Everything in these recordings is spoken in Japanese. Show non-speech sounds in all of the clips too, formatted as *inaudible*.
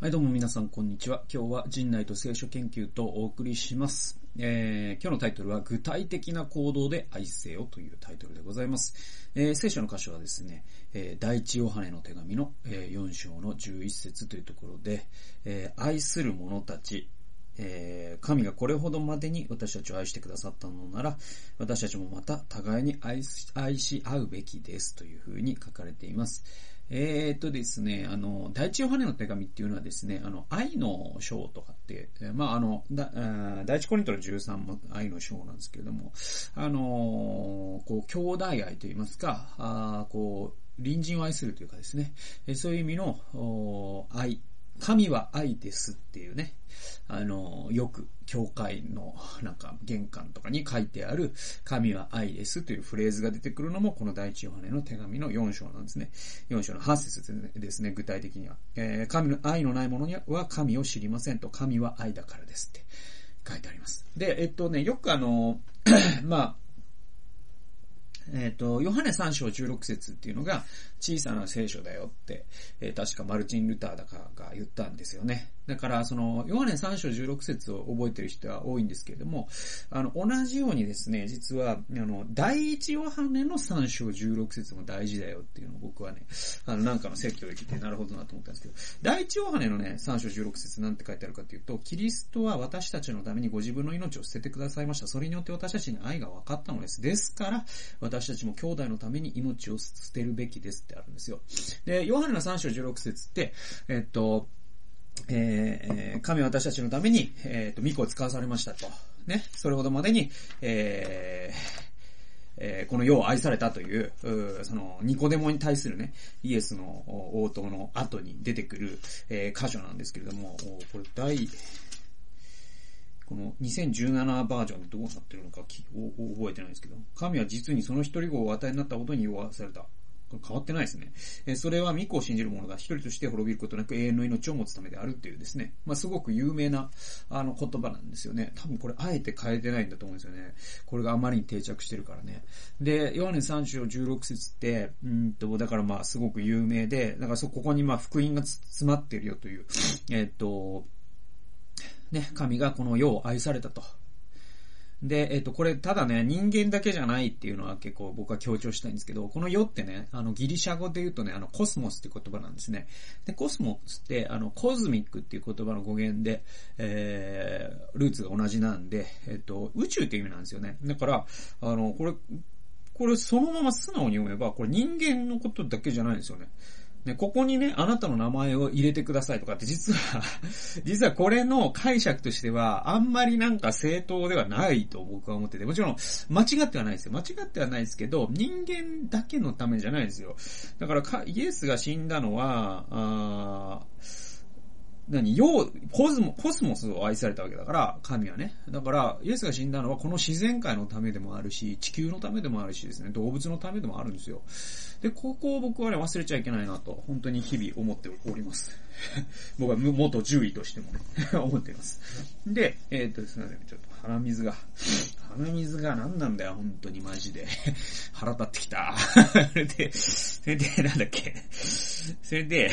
はい、どうも皆さん、こんにちは。今日は人内と聖書研究とお送りします。えー、今日のタイトルは、具体的な行動で愛せよというタイトルでございます。えー、聖書の箇所はですね、えー、第一ヨハネの手紙の、え、4章の11節というところで、え、愛する者たち、え、神がこれほどまでに私たちを愛してくださったのなら、私たちもまた互いに愛し合うべきですというふうに書かれています。えー、っとですね、あの、第一ヨハネの手紙っていうのはですね、あの、愛の章とかって、まあ、あの、だ第一コリントの13も愛の章なんですけれども、あの、こう、兄弟愛といいますか、あこう、隣人を愛するというかですね、そういう意味の愛、神は愛ですっていうね、あの、よく、教会の、なんか、玄関とかに書いてある、神は愛ですというフレーズが出てくるのも、この第一ヨハネの手紙の4章なんですね。4章の8節ですね、具体的には。えー、神の愛のない者には神を知りませんと、神は愛だからですって書いてあります。で、えっとね、よくあの、*clears throat* まあ、えっ、ー、と、ヨハネ3章16節っていうのが小さな聖書だよって、えー、確かマルチン・ルターだかが言ったんですよね。だから、その、ヨハネ3章16節を覚えてる人は多いんですけれども、あの、同じようにですね、実は、あの、第一ヨハネの3章16節も大事だよっていうのを僕はね、あの、なんかの説教で聞いてなるほどなと思ったんですけど、第一ヨハネのね、3章16節なんて書いてあるかというと、キリストは私たちのためにご自分の命を捨ててくださいました。それによって私たちに愛が分かったのです。ですから、私たちも兄弟のために命を捨てるべきですってあるんですよ。で、ヨハネの3章16節って、えっと、えー、神は私たちのために、えっ、ー、と、御子を使わされましたと。ね。それほどまでに、えー、えー、この世を愛されたという、うその、ニコデモに対するね、イエスの応答の後に出てくる、えー、箇所なんですけれども、これ第、この2017バージョンどうなってるのか覚えてないんですけど、神は実にその一人子をお与えになったことに弱された。変わってないですね。えそれは御子を信じる者が一人として滅びることなく永遠の命を持つためであるっていうですね。まあ、すごく有名な、あの、言葉なんですよね。多分これ、あえて変えてないんだと思うんですよね。これがあまりに定着してるからね。で、ヨハネ3章16節って、うんと、だからまあ、すごく有名で、だからそ、ここにま、福音が詰まってるよという、えっと、ね、神がこの世を愛されたと。で、えっと、これ、ただね、人間だけじゃないっていうのは結構僕は強調したいんですけど、この世ってね、あの、ギリシャ語で言うとね、あの、コスモスって言葉なんですね。で、コスモスって、あの、 cosmic っていう言葉の語源で、えー、ルーツが同じなんで、えっと、宇宙っていう意味なんですよね。だから、あの、これ、これそのまま素直に読めば、これ人間のことだけじゃないんですよね。ね、ここにね、あなたの名前を入れてくださいとかって実は *laughs* 実はこれの解釈としては、あんまりなんか正当ではないと僕は思ってて、もちろん間違ってはないですよ。間違ってはないですけど、人間だけのためじゃないですよ。だから、イエスが死んだのは、あ何要、コスモ、コスモスを愛されたわけだから、神はね。だから、イエスが死んだのはこの自然界のためでもあるし、地球のためでもあるしですね、動物のためでもあるんですよ。で、ここを僕はね、忘れちゃいけないなと、本当に日々思っております。*laughs* 僕は元獣医としてもね、*laughs* 思っています。で、えー、っと、すみません、ちょっと鼻水が、鼻水が何なんだよ、本当にマジで。*laughs* 腹立ってきた。それで、それで、なんだっけ。それで、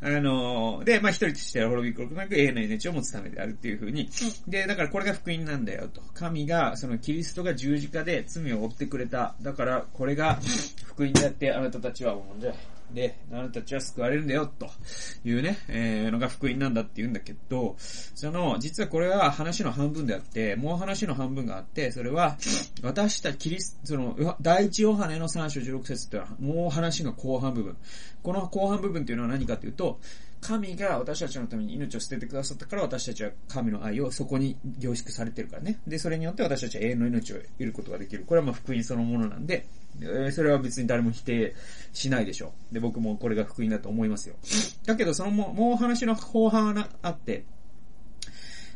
あのー、で、まあ、一人としては滅びることなく永遠の命を持つためであるっていうふうに。で、だからこれが福音なんだよと。神が、そのキリストが十字架で罪を負ってくれた。だから、これが福音であって、あなたたちはもんじゃ。で、あなたたちは救われるんだよ、というね、えー、のが福音なんだって言うんだけど、その、実はこれは話の半分であって、もう話の半分があって、それは、私たちキリスト、その、第一ヨハネの3章16節っていうのは、もう話の後半部分。この後半部分っていうのは何かというと、神が私たちのために命を捨ててくださったから私たちは神の愛をそこに凝縮されてるからね。で、それによって私たちは永遠の命を得ることができる。これはまあ福音そのものなんで、それは別に誰も否定しないでしょう。で、僕もこれが福音だと思いますよ。だけど、そのも、もう話の後半があって、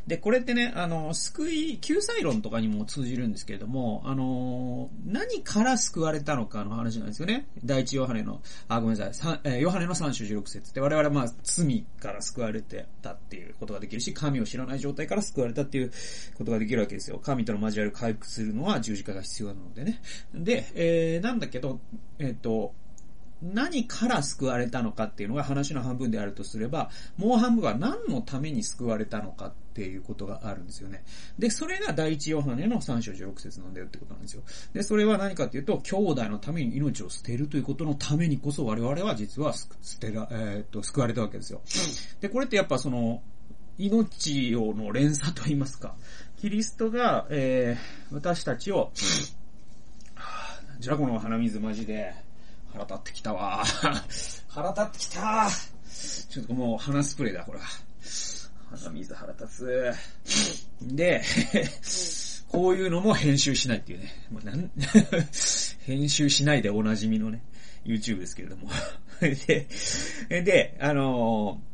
で、これってね、あの、救い、救済論とかにも通じるんですけれども、あの、何から救われたのかの話なんですよね。第一ヨハネの、あ、ごめんなさい、えー、ヨハネの3章16節って我々はまあ、罪から救われてたっていうことができるし、神を知らない状態から救われたっていうことができるわけですよ。神との交わりを回復するのは十字架が必要なのでね。で、えー、なんだけど、えっ、ー、と、何から救われたのかっていうのが話の半分であるとすれば、もう半分は何のために救われたのかっていうことがあるんですよね。で、それが第一ヨハネの3章16節なんだよってことなんですよ。で、それは何かっていうと、兄弟のために命を捨てるということのためにこそ我々は実は捨てら、えー、っと、救われたわけですよ。で、これってやっぱその、命をの連鎖と言いますか、キリストが、えー、私たちを、じゃあこの鼻水マジで、腹立ってきたわ。*laughs* 腹立ってきたちょっともう鼻スプレーだ、これ。鼻水腹立つ。で、*laughs* こういうのも編集しないっていうね。もうなん *laughs* 編集しないでおなじみのね、YouTube ですけれども。で、で、あのー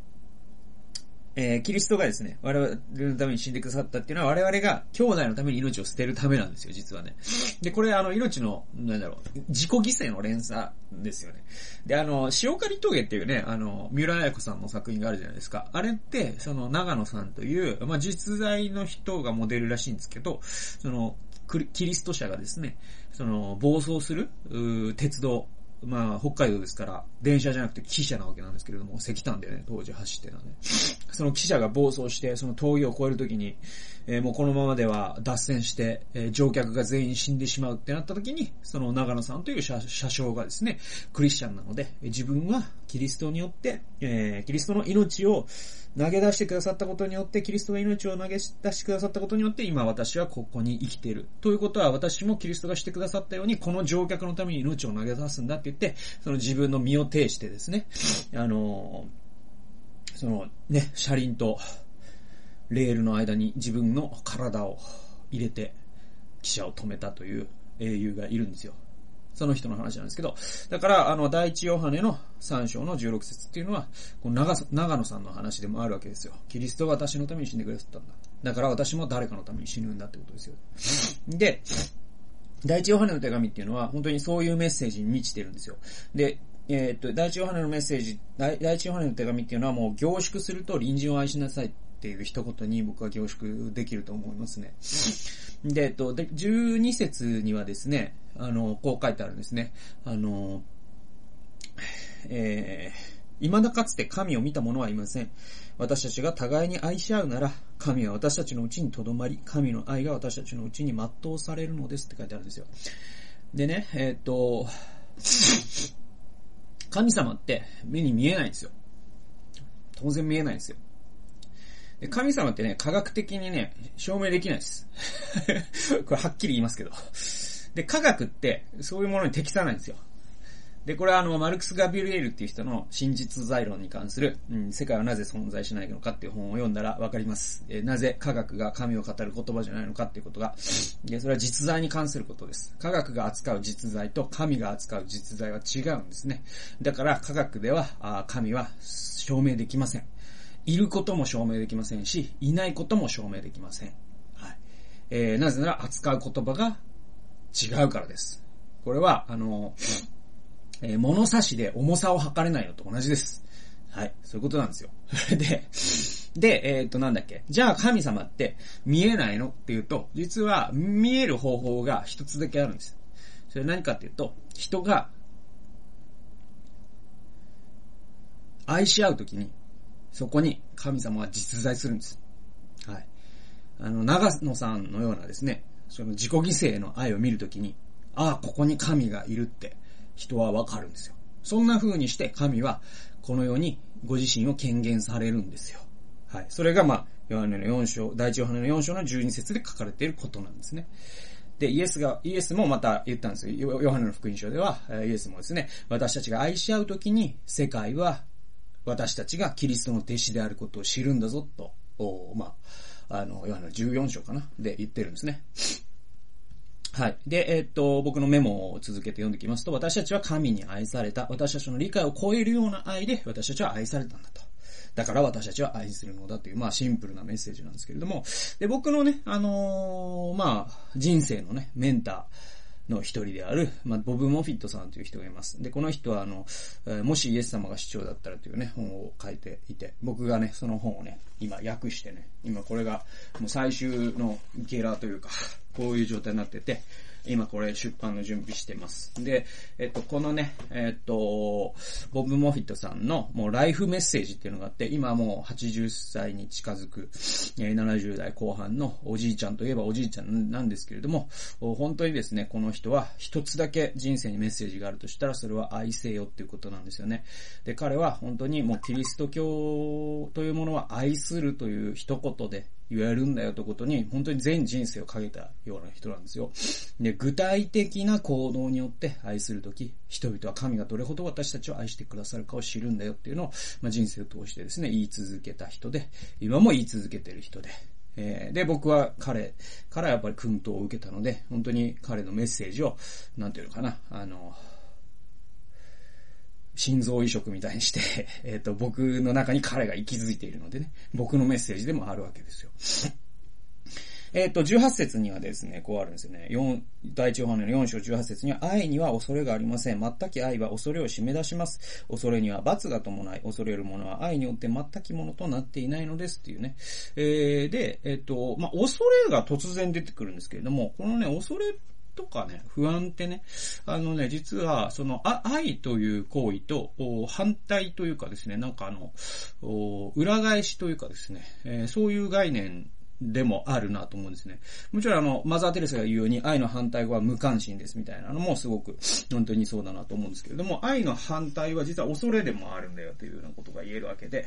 えー、キリストがですね、我々のために死んでくださったっていうのは我々が兄弟のために命を捨てるためなんですよ、実はね。で、これあの、命の、なんだろう、自己犠牲の連鎖ですよね。で、あの、塩刈峠っていうね、あの、三浦彩子さんの作品があるじゃないですか。あれって、その、長野さんという、まあ、実在の人がモデルらしいんですけど、その、キリスト者がですね、その、暴走する、鉄道、まあ、北海道ですから、電車じゃなくて汽車なわけなんですけれども、石炭でね、当時走ってたね。その汽車が暴走して、その峠を越えるときに、えー、もうこのままでは脱線して、えー、乗客が全員死んでしまうってなったときに、その長野さんという車車掌がですね、クリスチャンなので、自分はキリストによって、えー、キリストの命を投げ出してくださったことによって、キリストが命を投げ出してくださったことによって、今私はここに生きている。ということは、私もキリストがしてくださったように、この乗客のために命を投げ出すんだって言って、その自分の身を挺してですね、あのそのね、車輪とレールの間に自分の体を入れて、汽車を止めたという英雄がいるんですよ。その人の話なんですけど、だから、あの、第一ヨハネの3章の16節っていうのは、この長長野さんの話でもあるわけですよ。キリストは私のために死んでくださったんだ。だから私も誰かのために死ぬんだってことですよ。で、第一ヨハネの手紙っていうのは、本当にそういうメッセージに満ちてるんですよ。で、えー、っと、第一ヨハネのメッセージ、第一ヨハネの手紙っていうのはもう凝縮すると隣人を愛しなさいっていう一言に僕は凝縮できると思いますね。で、えっと、で、12節にはですね、あの、こう書いてあるんですね。あの、えー、未だかつて神を見た者はいません。私たちが互いに愛し合うなら、神は私たちのうちに留まり、神の愛が私たちのうちに全うされるのですって書いてあるんですよ。でね、えー、っと、神様って目に見えないんですよ。当然見えないんですよ。で神様ってね、科学的にね、証明できないです。*laughs* これはっきり言いますけど。で、科学ってそういうものに適さないんですよ。で、これはあの、マルクス・ガビリエルっていう人の真実在論に関する、うん、世界はなぜ存在しないのかっていう本を読んだらわかります。えー、なぜ科学が神を語る言葉じゃないのかっていうことが、で、それは実在に関することです。科学が扱う実在と神が扱う実在は違うんですね。だから科学では、あ神は証明できません。いることも証明できませんし、いないことも証明できません。はい。えー、なぜなら扱う言葉が違うからです。これは、あの、えー、物差しで重さを測れないのと同じです。はい。そういうことなんですよ。*laughs* で、で、えー、と、なんだっけ。じゃあ神様って見えないのっていうと、実は見える方法が一つだけあるんです。それ何かっていうと、人が愛し合うときに、そこに神様は実在するんです。はい。あの、長野さんのようなですね、その自己犠牲の愛を見るときに、ああ、ここに神がいるって人はわかるんですよ。そんな風にして神はこの世にご自身を権限されるんですよ。はい。それがまあ、ヨハネの4章、第一ヨハネの4章の12節で書かれていることなんですね。で、イエスが、イエスもまた言ったんですよ。ヨハネの福音書では、イエスもですね、私たちが愛し合うときに、世界は、私たちがキリストの弟子であることを知るんだぞ、と、おまあ、あの、ヨハネの14章かなで言ってるんですね。はい。で、えー、っと、僕のメモを続けて読んできますと、私たちは神に愛された。私たちの理解を超えるような愛で、私たちは愛されたんだと。だから私たちは愛するのだという、まあシンプルなメッセージなんですけれども、で、僕のね、あのー、まあ、人生のね、メンター、の一人である、まあ、ボブ・モフィットさんという人がいます。で、この人は、あの、もしイエス様が市長だったらというね、本を書いていて、僕がね、その本をね、今訳してね、今これが、もう最終のゲラーというか、こういう状態になってて、今これ出版の準備してます。で、えっと、このね、えっと、ボブ・モフィットさんのもうライフメッセージっていうのがあって、今もう80歳に近づく、70代後半のおじいちゃんといえばおじいちゃんなんですけれども、本当にですね、この人は一つだけ人生にメッセージがあるとしたら、それは愛せよっていうことなんですよね。で、彼は本当にもうキリスト教というものは愛するという一言で、言えるんだよということに、本当に全人生をかけたような人なんですよ。で、具体的な行動によって愛するとき、人々は神がどれほど私たちを愛してくださるかを知るんだよっていうのを、まあ、人生を通してですね、言い続けた人で、今も言い続けてる人で、えー、で、僕は彼からやっぱり訓導を受けたので、本当に彼のメッセージを、なんていうのかな、あの、心臓移植みたいにして、*laughs* えっ、と、僕の中に彼が息づいているのでね、僕のメッセージでもあるわけですよ。えっと、18節にはですね、こうあるんですよね。4、第一ヨハネの4章18節には、愛には恐れがありません。全き愛は恐れを締め出します。恐れには罰が伴い、恐れる者は愛によって全きものとなっていないのですっていうね。えー、で、えっと、まあ、恐れが突然出てくるんですけれども、このね、恐れとかね、不安ってね、あのね、実は、その、あ、愛という行為と、反対というかですね、なんかあの、裏返しというかですね、えー、そういう概念でもあるなと思うんですね。もちろんあの、マザー・テレスが言うように愛の反対語は無関心ですみたいなのもすごく本当にそうだなと思うんですけれども、愛の反対は実は恐れでもあるんだよというようなことが言えるわけで、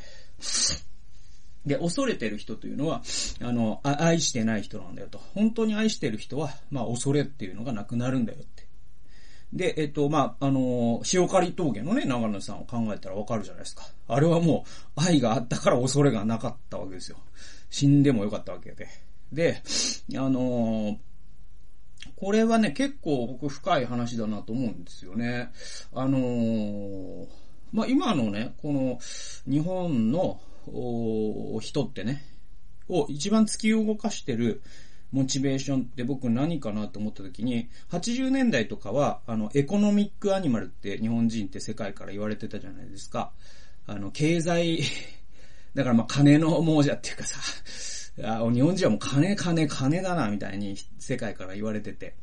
で、恐れてる人というのは、あの、愛してない人なんだよと。本当に愛してる人は、まあ、恐れっていうのがなくなるんだよって。で、えっと、まあ、あの、塩刈峠のね、長野さんを考えたらわかるじゃないですか。あれはもう、愛があったから恐れがなかったわけですよ。死んでもよかったわけで。で、あのこれはね、結構僕深い話だなと思うんですよね。あの、まあ、今のね、この日本の人ってね、を一番突き動かしてるモチベーションって僕何かなと思った時に、80年代とかは、あの、エコノミックアニマルって日本人って世界から言われてたじゃないですか。あの、経済 *laughs* だからまあ金の亡者っていうかさ、あ日本人はもう金、金、金だな、みたいに世界から言われてて。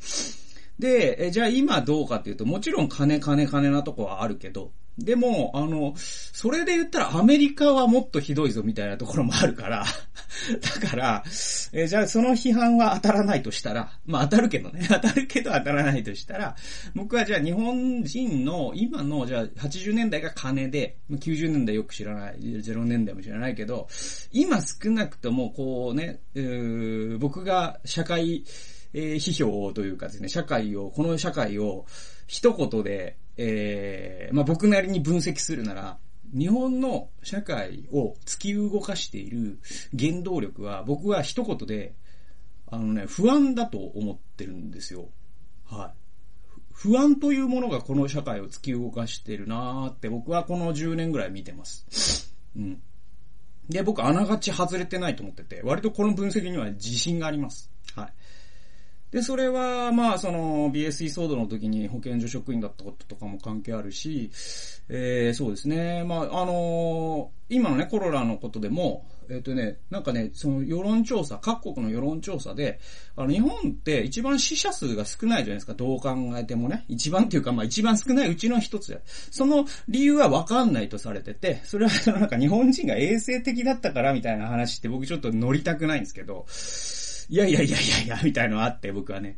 で、えじゃあ今どうかっていうと、もちろん金、金、金なとこはあるけど、でも、あの、それで言ったらアメリカはもっとひどいぞみたいなところもあるから、*laughs* だから、えじゃあその批判は当たらないとしたら、まあ当たるけどね、*laughs* 当たるけど当たらないとしたら、僕はじゃあ日本人の今の、じゃあ80年代が金で、90年代よく知らない、0年代も知らないけど、今少なくともこうね、う僕が社会、えー、批評というかですね、社会を、この社会を一言で、えー、まあ、僕なりに分析するなら、日本の社会を突き動かしている原動力は、僕は一言で、あのね、不安だと思ってるんですよ。はい。不安というものがこの社会を突き動かしてるなーって僕はこの10年ぐらい見てます。うん。で、僕あながち外れてないと思ってて、割とこの分析には自信があります。で、それは、まあ、その、BSE 騒動の時に保健所職員だったこととかも関係あるし、えー、そうですね。まあ、あのー、今のね、コロナのことでも、えっ、ー、とね、なんかね、その世論調査、各国の世論調査で、あの、日本って一番死者数が少ないじゃないですか、どう考えてもね。一番っていうか、まあ一番少ないうちの一つで。その理由はわかんないとされてて、それはなんか日本人が衛生的だったからみたいな話って僕ちょっと乗りたくないんですけど、いやいやいやいやいや、みたいのあって、僕はね。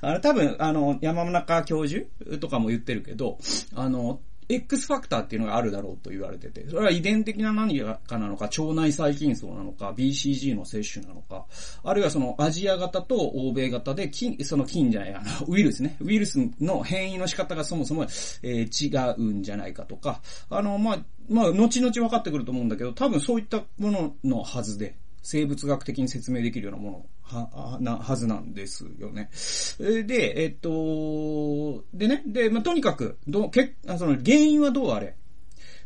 あの、多分、あの、山中教授とかも言ってるけど、あの、X ファクターっていうのがあるだろうと言われてて、それは遺伝的な何かなのか、腸内細菌層なのか、BCG の摂取なのか、あるいはそのアジア型と欧米型で、菌、その菌じゃない、あの、ウイルスね、ウイルスの変異の仕方がそもそも、えー、違うんじゃないかとか、あの、まあ、まあ、後々分かってくると思うんだけど、多分そういったもののはずで、生物学的に説明できるようなものは、な、はずなんですよね。で、えっと、でね、で、まあ、とにかく、ど、け、その原因はどうあれ。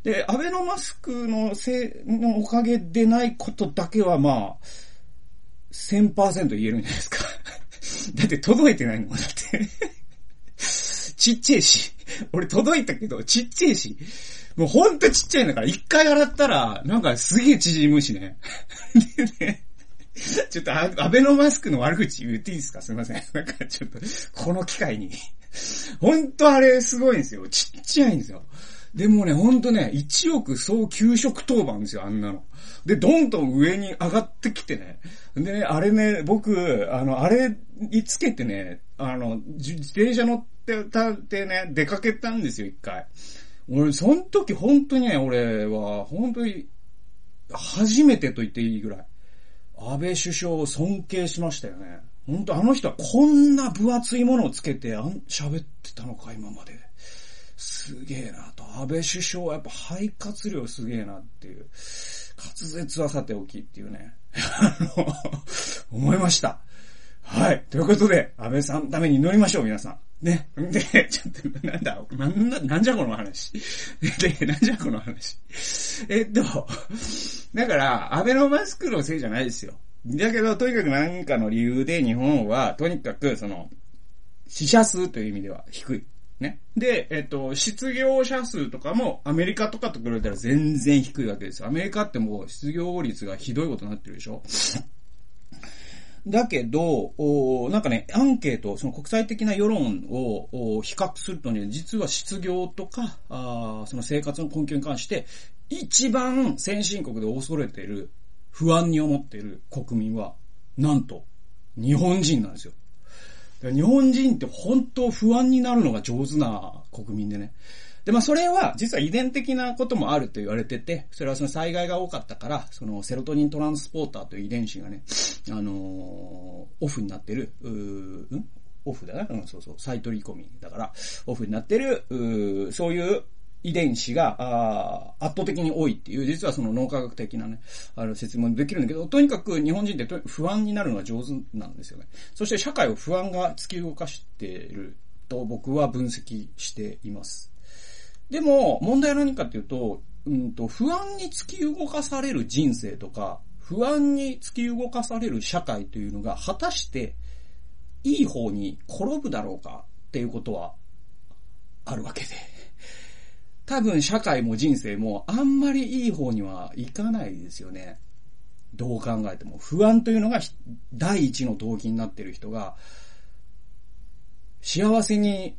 で、アベノマスクのせい、のおかげでないことだけは、まあ、1000%言えるんじゃないですか。*laughs* だって届いてないもん、だって *laughs* ちっちゃいし。俺届いたけど、ちっちゃいし。もうほんとちっちゃいんだから、一回洗ったら、なんかすげえ縮むし *laughs* ね。ちょっとアベノマスクの悪口言っていいですか？すいません。なんかちょっと、この機会に。ほんとあれすごいんですよ。ちっちゃいんですよ。でもね、ほんとね、1億総給食当番ですよ、あんなの。で、どんどん上に上がってきてね。でね、あれね、僕、あの、あれにつけてね、あの、自転車乗ってたってね、出かけたんですよ、一回。俺、その時本当にね、俺は、本当に、初めてと言っていいぐらい、安倍首相を尊敬しましたよね。本当あの人はこんな分厚いものをつけて、あん、喋ってたのか、今まで。すげえなと。安倍首相はやっぱ肺活量すげえなっていう。滑舌はさておきっていうね。*laughs* あの、思いました。はい。ということで、安倍さんのために祈りましょう、皆さん。ね。で、ちょっと、なんだ、なんだ、なんじゃこの話。で、なんじゃこの話。えっと、だから、安倍のマスクのせいじゃないですよ。だけど、とにかく何かの理由で日本は、とにかく、その、死者数という意味では低い。ね。で、えっと、失業者数とかもアメリカとかと比べたら全然低いわけですよ。アメリカってもう失業率がひどいことになってるでしょだけど、なんかね、アンケート、その国際的な世論を比較するとね、実は失業とか、あその生活の根拠に関して、一番先進国で恐れている、不安に思っている国民は、なんと、日本人なんですよ。日本人って本当不安になるのが上手な国民でね。で、まあそれは実は遺伝的なこともあると言われてて、それはその災害が多かったから、そのセロトニントランスポーターという遺伝子がね、あのー、オフになってる、うーん？オフだな、うん、そうそう、再取り込みだから、オフになってる、うそういう遺伝子が、あ圧倒的に多いっていう、実はその脳科学的なね、あの説明できるんだけど、とにかく日本人って不安になるのが上手なんですよね。そして社会を不安が突き動かしていると僕は分析しています。でも、問題は何かっていうと、うんと、不安に突き動かされる人生とか、不安に突き動かされる社会というのが、果たして、いい方に転ぶだろうかっていうことは、あるわけで。多分社会も人生もあんまりいい方にはいかないですよね。どう考えても。不安というのが第一の動機になっている人が、幸せに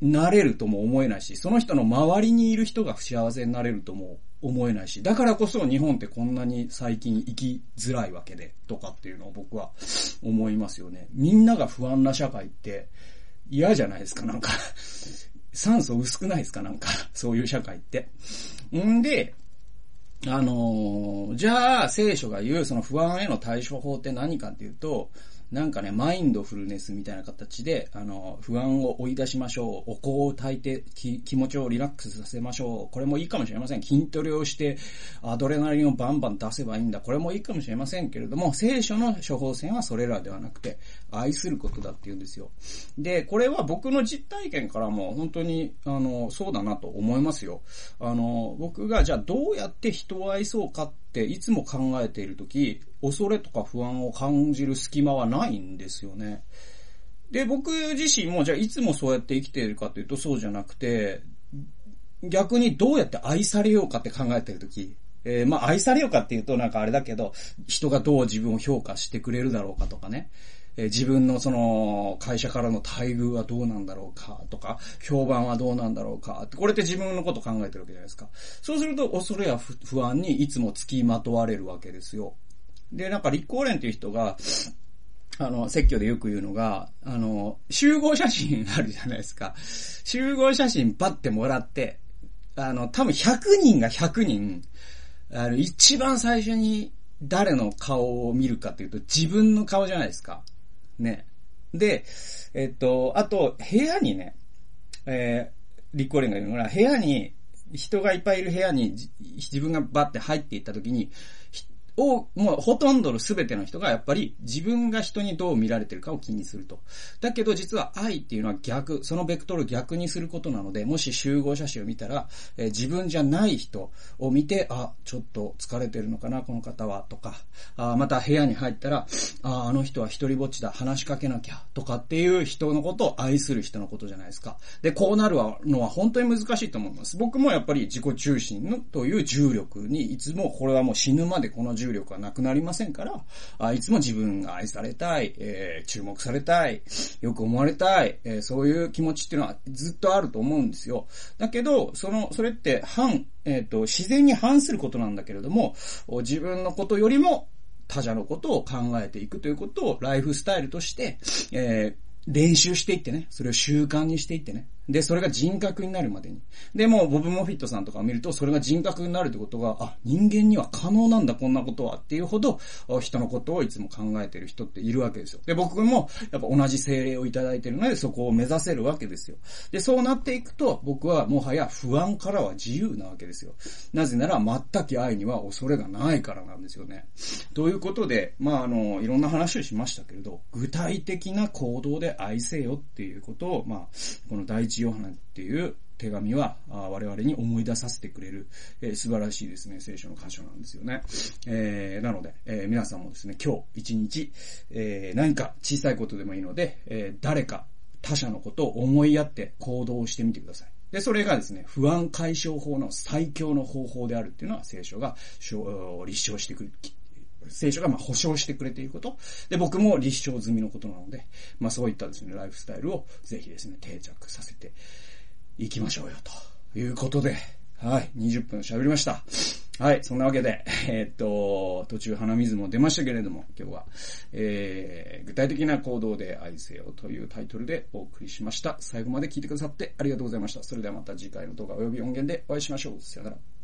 なれるとも思えないし、その人の周りにいる人が不幸せになれるとも思えないし、だからこそ日本ってこんなに最近生きづらいわけで、とかっていうのを僕は思いますよね。みんなが不安な社会って嫌じゃないですか、なんか *laughs* 酸素薄くないですかなんか、そういう社会って。んで、あのー、じゃあ、聖書が言うその不安への対処法って何かっていうと、なんかね、マインドフルネスみたいな形で、あの、不安を追い出しましょう。お香を焚いて気持ちをリラックスさせましょう。これもいいかもしれません。筋トレをして、アドレナリンをバンバン出せばいいんだ。これもいいかもしれませんけれども、聖書の処方箋はそれらではなくて、愛することだって言うんですよ。で、これは僕の実体験からも本当に、あの、そうだなと思いますよ。あの、僕がじゃあどうやって人を愛そうかっていつも考えているとき、恐れとか不安を感じる隙間はないんですよね。で、僕自身もじゃあいつもそうやって生きているかというとそうじゃなくて、逆にどうやって愛されようかって考えているとき、えー、まあ愛されようかっていうとなんかあれだけど、人がどう自分を評価してくれるだろうかとかね。えー、自分のその会社からの待遇はどうなんだろうかとか、評判はどうなんだろうかってこれって自分のこと考えてるわけじゃないですか。そうすると恐れや不安にいつも付きまとわれるわけですよ。で、なんか立候連っていう人が、あの、説教でよく言うのが、あの、集合写真あるじゃないですか。集合写真パッてもらって、あの、多分100人が100人、あの、一番最初に誰の顔を見るかっていうと自分の顔じゃないですか。ね。で、えっと、あと、部屋にね、えー、立候連がいるのが、部屋に、人がいっぱいいる部屋に自分がバッて入っていった時に、を、もうほとんどの全ての人がやっぱり自分が人にどう見られてるかを気にすると。だけど実は愛っていうのは逆、そのベクトルを逆にすることなので、もし集合写真を見たら、えー、自分じゃない人を見て、あ、ちょっと疲れてるのかな、この方は、とか、あまた部屋に入ったら、あ、あの人は一人ぼっちだ、話しかけなきゃ、とかっていう人のことを愛する人のことじゃないですか。で、こうなるのは本当に難しいと思います。僕もやっぱり自己中心のという重力にいつもこれはもう死ぬまでこの重力はなくなりませんから、あいつも自分が愛されたい、えー、注目されたい、よく思われたい、えー、そういう気持ちっていうのはずっとあると思うんですよ。だけど、その、それって反、えっ、ー、と、自然に反することなんだけれども、自分のことよりも他者のことを考えていくということをライフスタイルとして、えー練習していってね、それを習慣にしていってね。で、それが人格になるまでに。で、もボブ・モフィットさんとかを見ると、それが人格になるってことが、あ、人間には可能なんだ、こんなことはっていうほど、人のことをいつも考えてる人っているわけですよ。で、僕も、やっぱ同じ精霊をいただいてるので、そこを目指せるわけですよ。で、そうなっていくと、僕はもはや不安からは自由なわけですよ。なぜなら、全く愛には恐れがないからなんですよね。ということで、まあ、あの、いろんな話をしましたけれど、具体的な行動で愛せよっていうことを、まあ、この第一ヨハネっていう手紙は我々に思い出させてくれる、えー、素晴らしいですね、聖書の箇所なんですよね。えー、なので、えー、皆さんもですね、今日一日、えー、何か小さいことでもいいので、えー、誰か他者のことを思いやって行動してみてください。で、それがですね、不安解消法の最強の方法であるっていうのは聖書が立証してく、聖書がまあ保証してくれていること。で、僕も立証済みのことなので、まあそういったですね、ライフスタイルをぜひですね、定着させていきましょうよ、ということで、はい、20分喋りました。はい、そんなわけで、えー、っと、途中鼻水も出ましたけれども、今日は、えー、具体的な行動で愛せよというタイトルでお送りしました。最後まで聞いてくださってありがとうございました。それではまた次回の動画及び音源でお会いしましょう。さよなら。